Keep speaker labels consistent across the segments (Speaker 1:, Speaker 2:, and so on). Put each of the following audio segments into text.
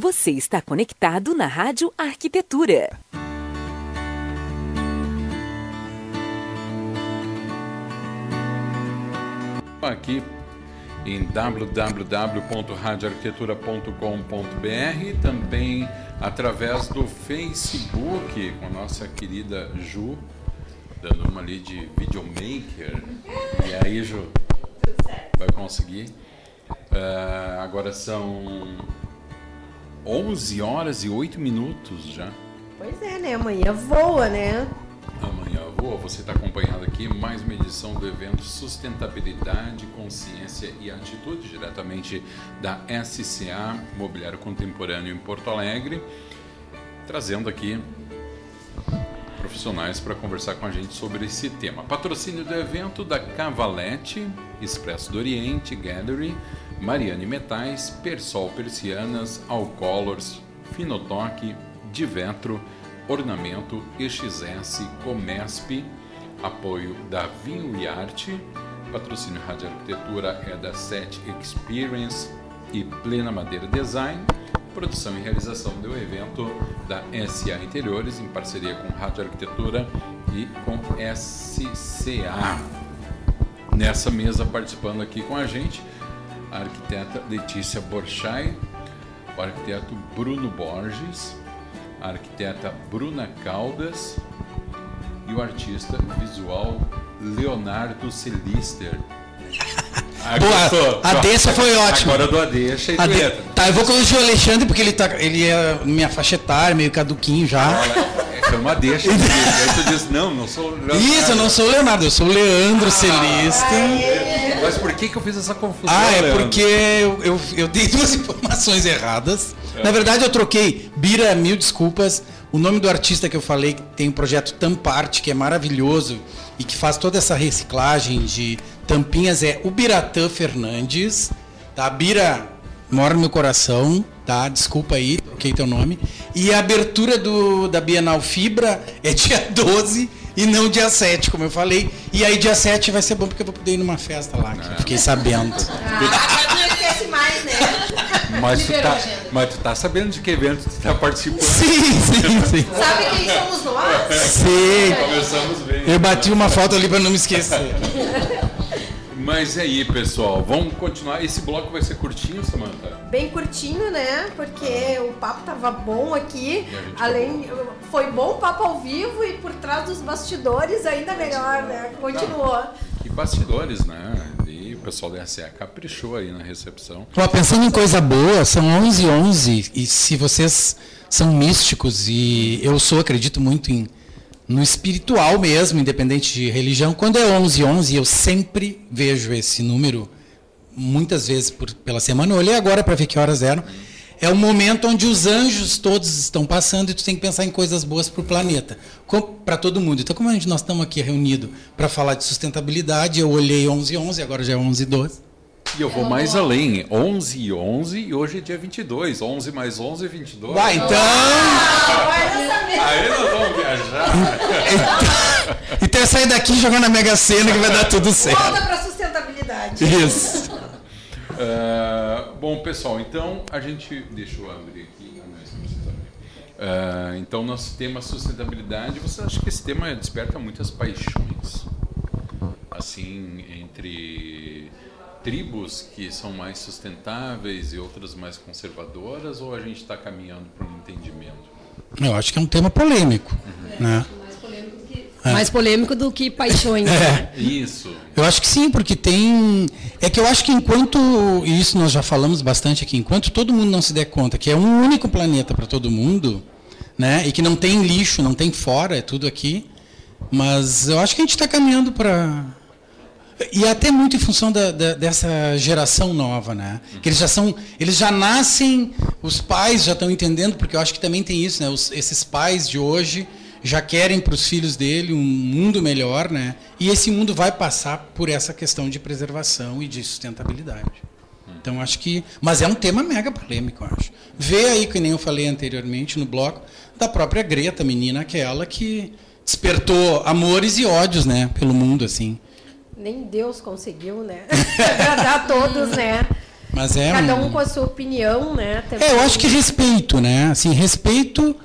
Speaker 1: Você está conectado na Rádio Arquitetura.
Speaker 2: Aqui em www.radioarquitetura.com.br, também através do Facebook, com a nossa querida Ju, dando uma ali de videomaker. E aí, Ju? Vai conseguir? Uh, agora são 11 horas e 8 minutos já.
Speaker 3: Pois é, né? Amanhã voa, né?
Speaker 2: Amanhã voa. Você está acompanhando aqui mais uma edição do evento Sustentabilidade, Consciência e Atitude, diretamente da SCA Mobiliário Contemporâneo em Porto Alegre, trazendo aqui profissionais para conversar com a gente sobre esse tema. Patrocínio do evento da Cavalete, Expresso do Oriente, Gallery, Mariane Metais, Persol Persianas, Alcolors, Finotoque, Divetro, Ornamento, EXS, Comesp, apoio da Vinho e Arte, patrocínio Rádio Arquitetura é da Set Experience e Plena Madeira Design, produção e realização do evento da SA Interiores em parceria com Rádio Arquitetura e com SCA. Nessa mesa participando aqui com a gente, a arquiteta Letícia Borchay, o arquiteto Bruno Borges, a arquiteta Bruna Caldas e o artista visual Leonardo Celister.
Speaker 4: Boa, a deixa foi ótima.
Speaker 2: Agora do a deixa e
Speaker 4: a
Speaker 2: de...
Speaker 4: Tá, eu vou conduzir o Alexandre porque ele, tá, ele é minha faixa etária, meio caduquinho já.
Speaker 2: Foi uma deixa. Aí tu diz, não, não sou
Speaker 4: Leonardo. Isso, eu não sou o Leonardo, eu sou o Leandro ah, Celista.
Speaker 2: Mas por que, que eu fiz essa confusão?
Speaker 4: Ah, é
Speaker 2: Leandro?
Speaker 4: porque eu, eu, eu dei duas informações erradas. É. Na verdade, eu troquei. Bira, mil desculpas. O nome do artista que eu falei que tem um projeto Tamparte, que é maravilhoso e que faz toda essa reciclagem de tampinhas, é o Biratã Fernandes. Tá? Bira mora no meu coração, tá? Desculpa aí, troquei teu nome. E a abertura do, da Bienal Fibra é dia 12 e não dia 7, como eu falei. E aí dia 7 vai ser bom porque eu vou poder ir numa festa lá, que eu fiquei sabendo.
Speaker 3: Ah, não esquece mais, né?
Speaker 2: Mas tu, tá, mas tu tá sabendo de que evento tu tá participando?
Speaker 4: Sim, sim, sim.
Speaker 3: Sabe quem somos nós?
Speaker 4: Sim.
Speaker 2: Começamos bem.
Speaker 4: Eu bati uma foto ali para não me esquecer.
Speaker 2: Mas é aí, pessoal, vamos continuar. Esse bloco vai ser curtinho, Samantha?
Speaker 3: Bem curtinho, né? Porque o papo tava bom aqui. Além, foi bom o papo ao vivo e por trás dos bastidores ainda melhor, né? Continuou.
Speaker 2: E bastidores, né? E o pessoal da SA caprichou aí na recepção.
Speaker 4: Ó, pensando em coisa boa, são 11 h 11 e se vocês são místicos e eu sou, acredito muito em no espiritual mesmo, independente de religião, quando é 11 11, eu sempre vejo esse número muitas vezes por, pela semana. Eu olhei agora para ver que horas eram. É o momento onde os anjos todos estão passando e tu tem que pensar em coisas boas para o planeta, para todo mundo. Então, como a gente, nós estamos aqui reunidos para falar de sustentabilidade, eu olhei 11 11, agora já é 11 12.
Speaker 2: E eu vou mais além, 11 e 11 e hoje é dia 22, 11 mais 11 é 22.
Speaker 4: Vai, então...
Speaker 2: Aí nós vamos viajar.
Speaker 4: Então, é sair daqui jogar na Mega Sena que vai dar tudo certo.
Speaker 3: Volta para sustentabilidade.
Speaker 4: Isso.
Speaker 2: Uh, bom, pessoal, então a gente... Deixa eu abrir aqui. Uh, então, nosso tema sustentabilidade, você acha que esse tema desperta muitas paixões? Assim, entre tribos que são mais sustentáveis e outras mais conservadoras, ou a gente está caminhando para um entendimento?
Speaker 4: Eu acho que é um tema polêmico. Uhum. Né?
Speaker 5: Mais, polêmico que, é. mais polêmico do que paixões.
Speaker 4: É.
Speaker 5: Né?
Speaker 2: Isso.
Speaker 4: Eu acho que sim, porque tem. É que eu acho que enquanto. E isso nós já falamos bastante aqui, enquanto todo mundo não se der conta que é um único planeta para todo mundo, né? E que não tem lixo, não tem fora, é tudo aqui. Mas eu acho que a gente está caminhando para e até muito em função da, da, dessa geração nova, né? Que eles já são, eles já nascem, os pais já estão entendendo, porque eu acho que também tem isso, né? Os, esses pais de hoje já querem para os filhos dele um mundo melhor, né? E esse mundo vai passar por essa questão de preservação e de sustentabilidade. Então acho que, mas é um tema mega polêmico, eu acho. Vê aí que nem eu falei anteriormente no bloco da própria Greta, menina aquela que despertou amores e ódios, né, pelo mundo assim
Speaker 3: nem Deus conseguiu, né? Agradar todos, né?
Speaker 4: Mas é
Speaker 3: Cada
Speaker 4: um-
Speaker 3: um com a sua opinião, né? Também.
Speaker 4: É, eu acho que respeito, né? Assim, respeito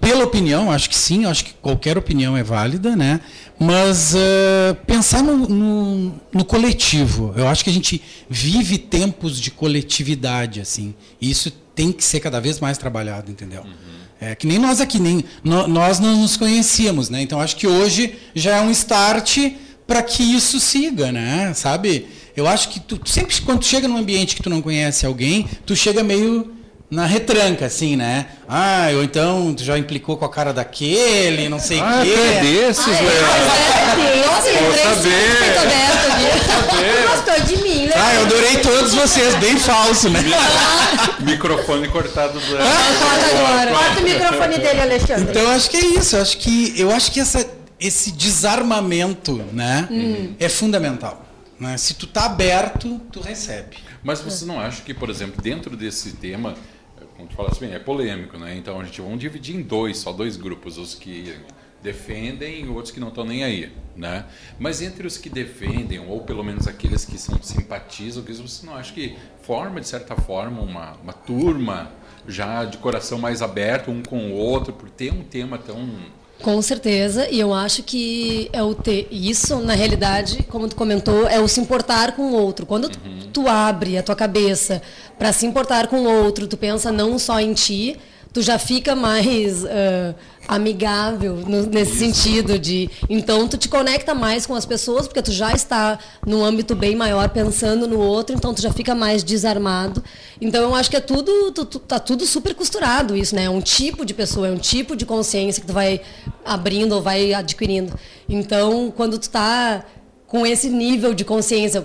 Speaker 4: pela opinião, acho que sim, acho que qualquer opinião é válida, né? Mas eh, pensar no, no, no coletivo. Eu acho que a gente vive tempos de coletividade, assim. E isso tem que ser cada vez mais trabalhado, entendeu? É que nem nós aqui, nem nó- nós não nos conhecíamos, né? Então acho que hoje já é um start para que isso siga, né? Sabe? Eu acho que tu sempre quando tu chega num ambiente que tu não conhece alguém, tu chega meio na retranca, assim, né? Ah, ou então tu já implicou com a cara daquele, não sei o
Speaker 2: Ah,
Speaker 4: quê.
Speaker 2: tu é desses,
Speaker 5: Ah, é,
Speaker 2: Léo.
Speaker 5: pois é. Nossa,
Speaker 2: Vou
Speaker 5: entrei
Speaker 2: saber.
Speaker 3: Gostou de mim, né?
Speaker 4: Ah, eu adorei todos vocês, bem falso, né?
Speaker 2: Microfone cortado do
Speaker 5: Corta agora.
Speaker 3: Bota o microfone dele, Alexandre.
Speaker 4: Então eu acho que é isso. Eu acho que eu acho que essa, esse desarmamento, né, é fundamental. Né? Se tu tá aberto, tu recebe.
Speaker 2: Mas você não acha que, por exemplo, dentro desse tema, como tu falaste bem, é polêmico, né? Então a gente vamos dividir em dois, só dois grupos, os que defendem e outros que não estão nem aí, né? Mas entre os que defendem, ou pelo menos aqueles que são simpatizam, você não acha que forma, de certa forma, uma, uma turma já de coração mais aberto um com o outro, por ter um tema tão...
Speaker 5: Com certeza, e eu acho que é o ter isso, na realidade, como tu comentou, é o se importar com o outro. Quando tu, tu abre a tua cabeça para se importar com o outro, tu pensa não só em ti, tu já fica mais ah, amigável no- nesse sentido de então tu te conecta mais com as pessoas porque tu já está num âmbito bem maior pensando no outro então tu já fica mais desarmado. Então eu acho que é tudo tu, tu- tá tudo super costurado isso né? É um tipo de pessoa é um tipo de consciência que tu vai abrindo ou vai adquirindo. Então quando tu tá com esse nível de consciência.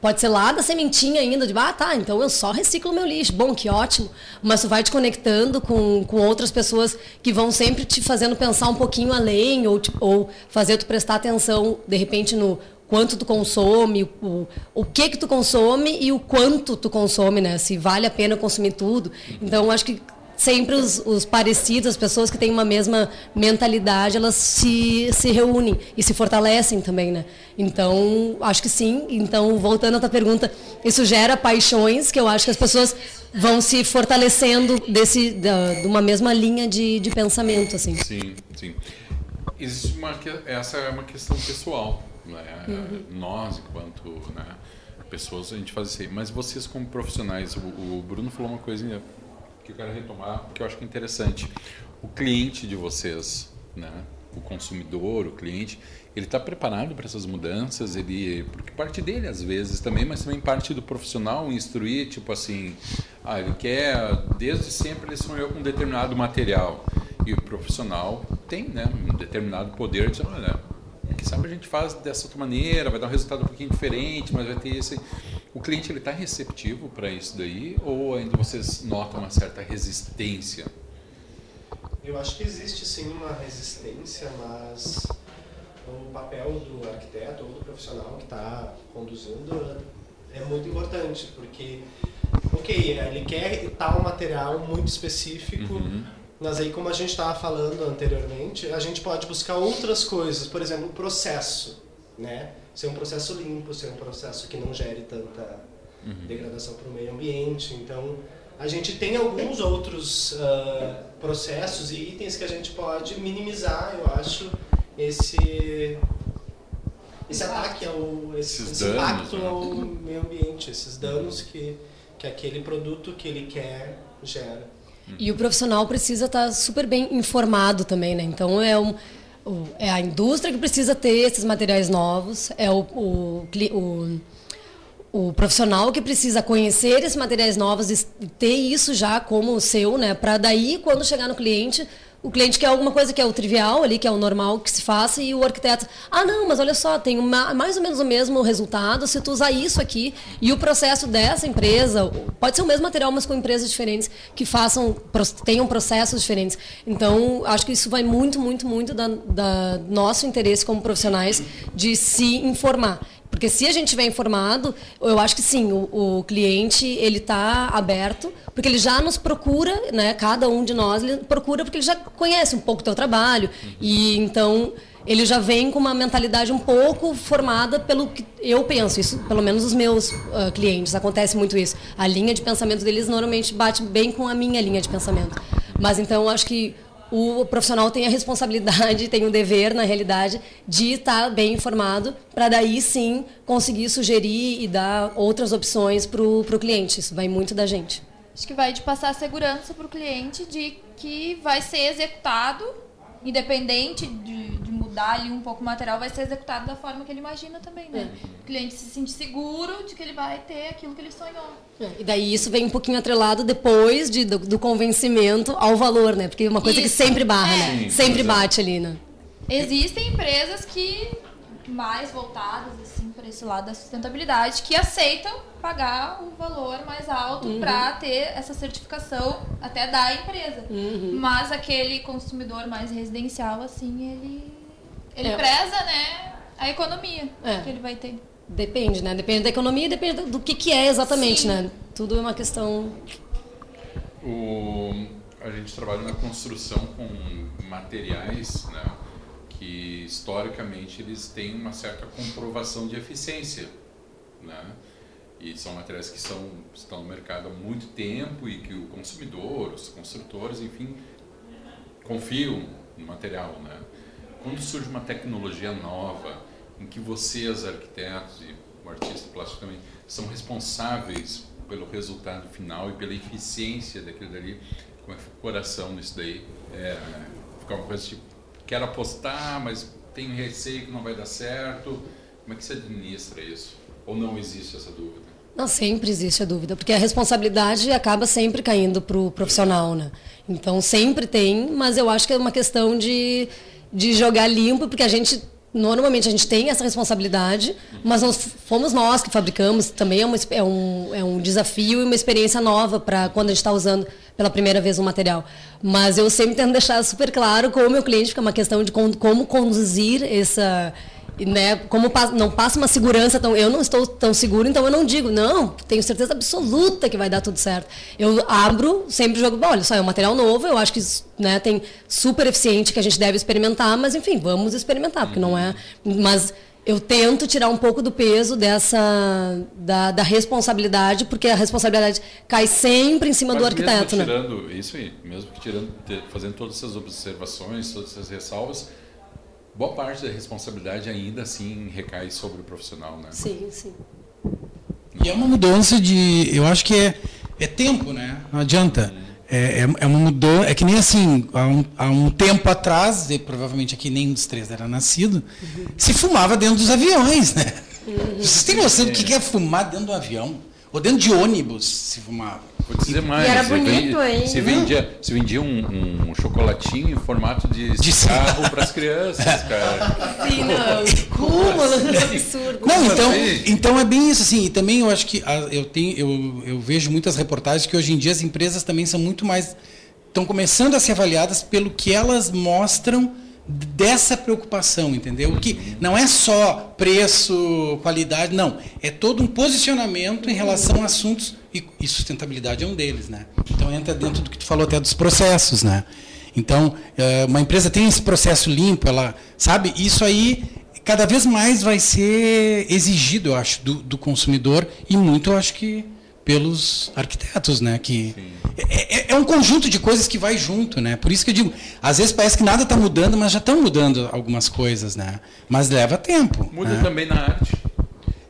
Speaker 5: Pode ser lá da sementinha ainda, de, ah, tá, então eu só reciclo meu lixo. Bom, que ótimo. Mas tu vai te conectando com, com outras pessoas que vão sempre te fazendo pensar um pouquinho além, ou, ou fazer tu prestar atenção, de repente, no quanto tu consome, o, o, que que tu consome e o quanto tu consome, né? Se vale a pena consumir tudo. Então, acho que sempre os, os parecidos, as pessoas que têm uma mesma mentalidade, elas se, se reúnem e se fortalecem também, né? Então, acho que sim. Então, voltando à tua pergunta, isso gera paixões que eu acho que as pessoas vão se fortalecendo desse, da, de uma mesma linha de, de pensamento, assim.
Speaker 2: Sim, sim. Existe uma essa é uma questão pessoal, né? Nós, enquanto né, pessoas, a gente faz isso aí. Mas vocês, como profissionais, o, o Bruno falou uma coisa que eu quero retomar, que eu acho que é interessante. O cliente de vocês, né? O consumidor, o cliente, ele está preparado para essas mudanças, ele porque parte dele às vezes também, mas também parte do profissional instruir, tipo assim, ah, ele quer desde sempre ele sonhou com um determinado material e o profissional tem, né, um determinado poder de, olha, quem sabe a gente faz dessa outra maneira, vai dar um resultado um pouquinho diferente, mas vai ter esse. O cliente ele está receptivo para isso daí ou ainda vocês notam uma certa resistência?
Speaker 6: Eu acho que existe sim uma resistência, mas o papel do arquiteto ou do profissional que está conduzindo é muito importante, porque, ok, ele quer tal material muito específico,
Speaker 2: Uhum.
Speaker 6: mas aí, como a gente estava falando anteriormente, a gente pode buscar outras coisas, por exemplo, o processo, né? Ser um processo limpo, ser um processo que não gere tanta degradação para o meio ambiente. Então, a gente tem alguns outros ah, processos e itens que a gente pode minimizar, eu acho, esse esse ataque ao esse,
Speaker 2: Esses
Speaker 6: esse
Speaker 2: danos,
Speaker 6: impacto
Speaker 2: né?
Speaker 6: ao meio ambiente, esses danos que que aquele produto que ele quer gera.
Speaker 5: E o profissional precisa estar super bem informado também, né? Então é, um, é a indústria que precisa ter esses materiais novos, é o, o, o, o profissional que precisa conhecer esses materiais novos e ter isso já como seu, né? Para daí, quando chegar no cliente, o cliente quer alguma coisa que é o trivial ali, que é o normal que se faça, e o arquiteto, ah, não, mas olha só, tem uma, mais ou menos o mesmo resultado se tu usar isso aqui. E o processo dessa empresa, pode ser o mesmo material, mas com empresas diferentes que façam, tenham processos diferentes. Então, acho que isso vai muito, muito, muito da, da nosso interesse como profissionais de se informar. Porque se a gente tiver informado, eu acho que sim, o, o cliente ele está aberto, porque ele já nos procura, né? Cada um de nós procura porque ele já conhece um pouco o teu trabalho e então ele já vem com uma mentalidade um pouco formada pelo que eu penso, isso pelo menos os meus uh, clientes, acontece muito isso. A linha de pensamento deles normalmente bate bem com a minha linha de pensamento. Mas então acho que o profissional tem a responsabilidade, tem o dever, na realidade, de estar bem informado para daí sim conseguir sugerir e dar outras opções para o cliente. Isso vai muito da gente.
Speaker 7: Acho que vai de passar a segurança para o cliente de que vai ser executado, independente de, de, mudar ali um pouco o material, vai ser executado da forma que ele imagina também, né? É. O cliente se sente seguro de que ele vai ter aquilo que ele sonhou.
Speaker 5: É. E daí isso vem um pouquinho atrelado depois de, do, do convencimento ao valor, né? Porque é uma coisa isso. que sempre barra, é. né? Sim, sempre bate ali, né?
Speaker 7: Existem empresas que mais voltadas assim para esse lado da sustentabilidade que aceitam pagar o valor mais alto uhum. para ter essa certificação até da empresa. Uhum. Mas aquele consumidor mais residencial assim, ele ele é. preza, né, a economia é. que ele vai ter.
Speaker 5: Depende, né? Depende da economia, depende do que que é exatamente, Sim. né? Tudo é uma questão
Speaker 2: o, a gente trabalha na construção com materiais, né? Que historicamente eles têm uma certa comprovação de eficiência, né? E são materiais que são, estão no mercado há muito tempo e que o consumidor, os construtores, enfim, confiam no material, né? Quando surge uma tecnologia nova em que vocês, arquitetos e o artista plástico também, são responsáveis pelo resultado final e pela eficiência daquilo dali, como é que o coração nisso daí? É, fica uma coisa tipo, quero apostar, mas tenho receio que não vai dar certo. Como é que você administra isso? Ou não existe essa dúvida?
Speaker 5: Não, sempre existe a dúvida, porque a responsabilidade acaba sempre caindo para o profissional, né? Então sempre tem, mas eu acho que é uma questão de, de jogar limpo, porque a gente normalmente a gente tem essa responsabilidade, mas nós fomos nós que fabricamos, também é, uma, é, um, é um desafio e uma experiência nova para quando a gente está usando pela primeira vez um material. Mas eu sempre tento deixar super claro com o meu cliente, que é uma questão de como conduzir essa né, como não passa uma segurança tão, eu não estou tão seguro, então eu não digo, não, tenho certeza absoluta que vai dar tudo certo. Eu abro, sempre jogo, olha, só é um material novo, eu acho que né, tem super eficiente que a gente deve experimentar, mas enfim, vamos experimentar, porque não é, mas eu tento tirar um pouco do peso dessa da, da responsabilidade, porque a responsabilidade cai sempre em cima
Speaker 2: mas
Speaker 5: do arquiteto,
Speaker 2: mesmo tirando né? isso aí, mesmo que tirando, fazendo todas essas observações, todas essas ressalvas, boa parte da responsabilidade ainda assim recai sobre o profissional, né?
Speaker 5: Sim, sim.
Speaker 4: E é uma mudança de, eu acho que é, é tempo, né? Não adianta. É, é, é uma mudança, é que nem assim, há um, há um tempo atrás, e provavelmente aqui nenhum dos três era nascido, uhum. se fumava dentro dos aviões, né? Uhum. Vocês têm noção do que é fumar dentro do avião? Ou dentro de ônibus se fumava?
Speaker 2: Vou dizer mais.
Speaker 3: E era bonito, hein?
Speaker 2: Se vendia, se vendia um, um chocolatinho em formato de, de cigarro para as crianças, cara.
Speaker 5: Sim, não. Cúmulo, absurdo.
Speaker 4: Não, então, então é bem isso, assim. E também eu acho que eu, tenho, eu, eu vejo muitas reportagens que hoje em dia as empresas também são muito mais. estão começando a ser avaliadas pelo que elas mostram dessa preocupação, entendeu? Que não é só preço, qualidade, não. É todo um posicionamento em relação a assuntos e, e, sustentabilidade é um deles, né? Então entra dentro do que tu falou até dos processos, né? Então, eh, uma empresa tem esse processo limpo, ela sabe, isso aí cada vez mais vai ser exigido, eu acho, do, do consumidor e muito, eu acho que pelos arquitetos, né? Que é, é, é, um conjunto de coisas que vai junto, né? Por isso que eu digo, às vezes parece que nada está mudando, mas já estão mudando algumas coisas, né? Mas leva tempo.
Speaker 2: Muda
Speaker 4: né?
Speaker 2: também na arte.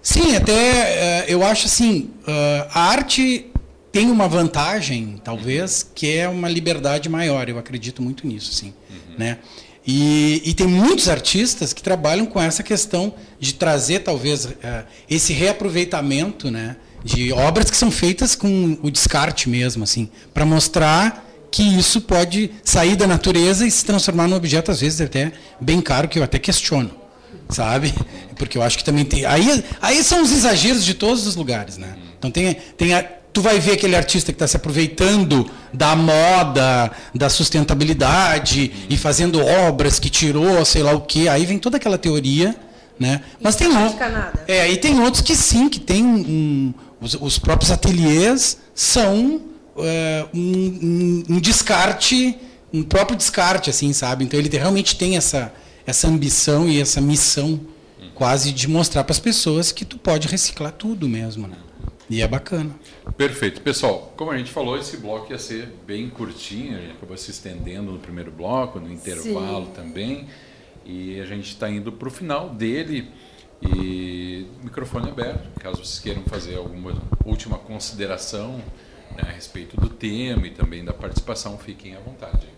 Speaker 4: Sim, até uh, eu acho assim, uh, a arte tem uma vantagem, talvez, que é uma liberdade maior. Eu acredito muito nisso, sim, uhum. né? E, e, tem muitos artistas que trabalham com essa questão de trazer, talvez, uh, esse reaproveitamento, né? de obras que são feitas com o descarte mesmo, assim, para mostrar que isso pode sair da natureza e se transformar num objeto às vezes até bem caro que eu até questiono, sabe? Porque eu acho que também tem aí aí são os exageros de todos os lugares, né? Então tem tem a, tu vai ver aquele artista que está se aproveitando da moda, da sustentabilidade e fazendo obras que tirou, sei lá o que, aí vem toda aquela teoria, né? Mas tem outros, é, e tem outros que sim, que tem um, os, os próprios ateliês são é, um, um, um, descarte, um próprio descarte, assim, sabe? Então ele realmente tem essa, essa ambição e essa missão quase de mostrar para as pessoas que tu pode reciclar tudo mesmo, né? E é bacana.
Speaker 2: Perfeito. Pessoal, como a gente falou, esse bloco ia ser bem curtinho, a gente acabou se estendendo no primeiro bloco, no intervalo Sim. também. E a gente está indo para o final dele. E microfone aberto, caso vocês queiram fazer alguma última consideração né, a respeito do tema e também da participação, fiquem à vontade.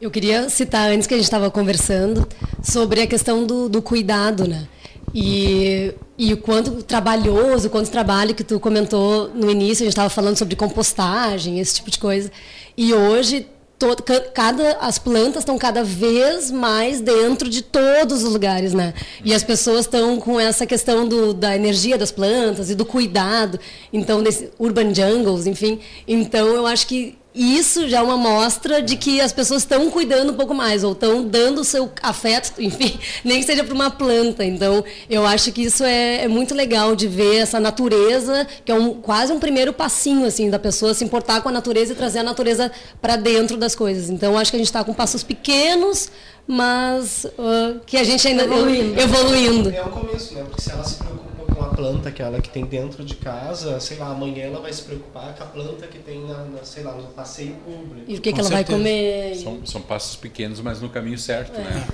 Speaker 5: Eu queria citar, antes que a gente estava conversando, sobre a questão do, do cuidado, né? E, e o quanto trabalhoso, o quanto trabalho que tu comentou no início, a gente estava falando sobre compostagem, esse tipo de coisa. E hoje todo, cada, as plantas estão cada vez mais dentro de todos os lugares, né? E as pessoas estão com essa questão do, da energia das plantas e do cuidado, então desse urban jungles, enfim. Então eu acho que isso já é uma mostra de que as pessoas estão cuidando um pouco mais, ou estão dando o seu afeto, enfim, nem que seja para uma planta. Então, eu acho que isso é, é, muito legal de ver essa natureza, que é um, quase um primeiro passinho, assim, da pessoa se importar com a natureza e trazer a natureza para dentro das coisas. Então, acho que a gente está com passos pequenos, mas uh, que a gente ainda evoluindo. evoluindo.
Speaker 6: É o começo, né? Porque se ela se preocupa com a planta aquela que tem dentro de casa, sei lá, amanhã ela vai se preocupar com a planta que tem na, na sei lá, no passeio público.
Speaker 5: E o que, que ela certeza. vai comer.
Speaker 2: São, são passos pequenos, mas no caminho certo,
Speaker 5: é,
Speaker 2: né?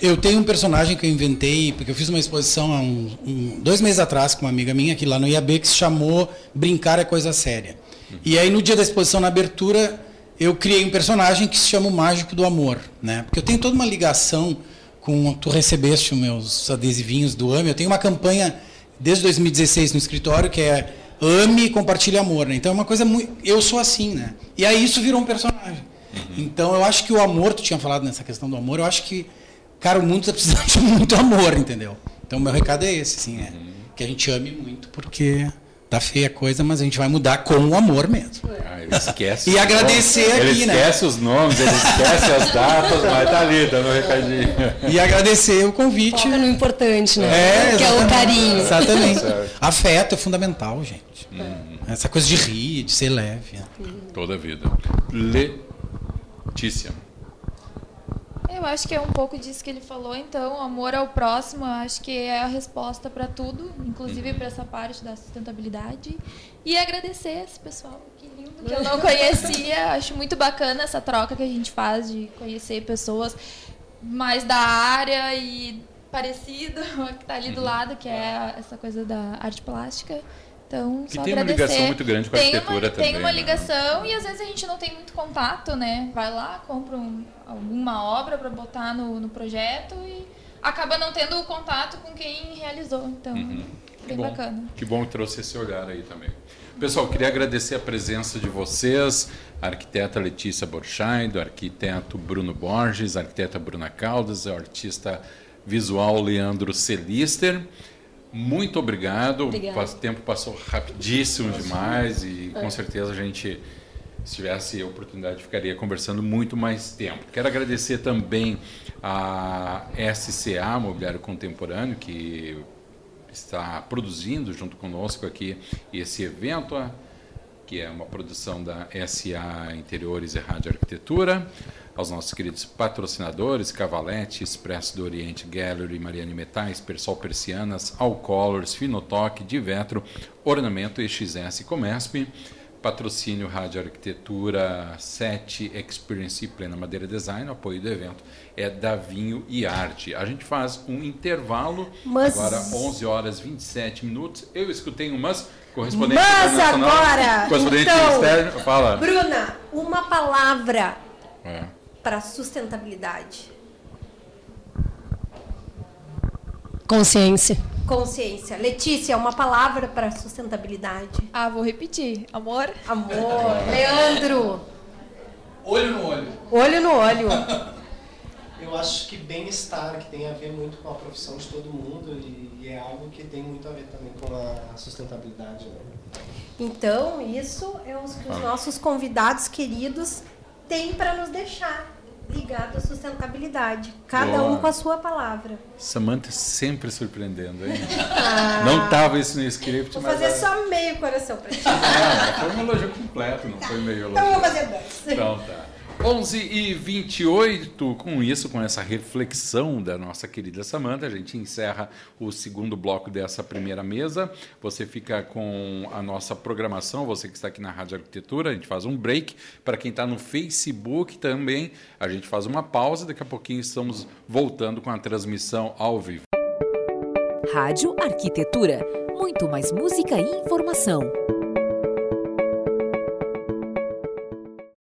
Speaker 5: Eu,
Speaker 4: eu, tenho um personagem que eu inventei, porque eu fiz uma exposição há um, um, dois meses atrás com uma amiga minha aqui lá no IAB que se chamou Brincar é Coisa Séria. Uhum. E aí no dia da exposição, na abertura, eu criei um personagem que se chama o Mágico do Amor, né? Porque eu tenho toda uma ligação com tu recebeste os meus adesivinhos do AME, eu tenho uma campanha desde 2016 no escritório que é ame e compartilhe amor, né? Então é uma coisa muito eu sou assim, né? E aí isso virou um personagem. Uhum. Então eu acho que o amor, tu tinha falado nessa questão do amor, eu acho que cara, o mundo está precisando de muito amor, entendeu? Então o meu recado é esse, assim, é uhum. que a gente ame muito porque Tá feia a coisa, mas a gente vai mudar com o amor mesmo.
Speaker 2: Ah, esquece.
Speaker 4: e agradecer
Speaker 2: nomes.
Speaker 4: aqui,
Speaker 2: ele né? Ele esquece os nomes, ele esquece as datas, mas tá ali, dando um recadinho.
Speaker 4: E agradecer o convite.
Speaker 5: Foca no importante, né?
Speaker 4: É,
Speaker 5: que é o carinho.
Speaker 4: Exatamente. Afeto é fundamental, gente. Hum. Essa coisa de rir, de ser leve. Né?
Speaker 2: Toda a vida. Letícia.
Speaker 7: Eu acho que é um pouco disso que ele falou, então, amor ao próximo, acho que é a resposta para tudo, inclusive para essa parte da sustentabilidade. E agradecer esse pessoal, que lindo, que eu não conhecia. acho muito bacana essa troca que a gente faz de conhecer pessoas mais da área e parecido, que está ali do uhum. lado, que é essa coisa da arte plástica. Então,
Speaker 2: que tem agradecer. uma ligação muito grande com a
Speaker 7: tem
Speaker 2: arquitetura
Speaker 7: uma,
Speaker 2: também.
Speaker 7: Tem uma
Speaker 2: né?
Speaker 7: ligação e às vezes a gente não tem muito contato, né? Vai lá, compra um, alguma obra para botar no, no projeto e acaba não tendo o contato com quem realizou. Então, uhum. bem
Speaker 2: bom.
Speaker 7: bacana.
Speaker 2: Que bom que trouxe esse olhar aí também. Pessoal, queria agradecer a presença de vocês, a arquiteta Letícia Borchardt, o arquiteto Bruno Borges, a arquiteta Bruna Caldas, o artista visual Leandro Celister. Muito obrigado.
Speaker 5: Obrigada.
Speaker 2: O tempo passou rapidíssimo demais e com certeza a gente, se tivesse a oportunidade, ficaria conversando muito mais tempo. Quero agradecer também a SCA, Mobiliário Contemporâneo, que está produzindo junto conosco aqui esse evento, que é uma produção da SA Interiores e Rádio Arquitetura. Aos nossos queridos patrocinadores, Cavalete, Expresso do Oriente, Gallery, Mariane Metais, Persol Persianas, Alcolors, Finotoque, Divetro, Ornamento EXS Comesp, patrocínio Rádio Arquitetura 7 Experience Plena Madeira Design, apoio do evento é da Vinho e Arte. A gente faz um intervalo, Mas... agora 11 horas 27 minutos. Eu escutei umas correspondente
Speaker 3: Mas agora,
Speaker 2: correspondente
Speaker 3: então,
Speaker 2: fala.
Speaker 3: Bruna, uma palavra é para sustentabilidade?
Speaker 5: Consciência.
Speaker 3: Consciência. Letícia, uma palavra para sustentabilidade.
Speaker 7: Ah, vou repetir. Amor.
Speaker 3: Amor. Leandro.
Speaker 4: Olho no olho.
Speaker 3: Olho no olho.
Speaker 6: Eu acho que bem-estar, que tem a ver muito com a profissão de todo mundo e, e é algo que tem muito a ver também com a sustentabilidade. Né?
Speaker 3: Então, isso é os que os nossos convidados queridos têm para nos deixar ligado à sustentabilidade. Cada Boa. um com a sua palavra.
Speaker 2: Samantha sempre surpreendendo, hein? Ah, não estava isso no script,
Speaker 3: vou
Speaker 2: mas...
Speaker 3: fazer só meio coração para ti.
Speaker 2: Não, foi um elogio completo, não foi meio elogio.
Speaker 3: Então vou fazer dois.
Speaker 2: Então tá. 11 e 28 com isso, com essa reflexão da nossa querida Samanta, a gente encerra o segundo bloco dessa primeira mesa. Você fica com a nossa programação, você que está aqui na Rádio Arquitetura, a gente faz um break. Para quem está no Facebook também, a gente faz uma pausa. Daqui a pouquinho estamos voltando com a transmissão ao vivo.
Speaker 1: Rádio Arquitetura. Muito mais música e informação.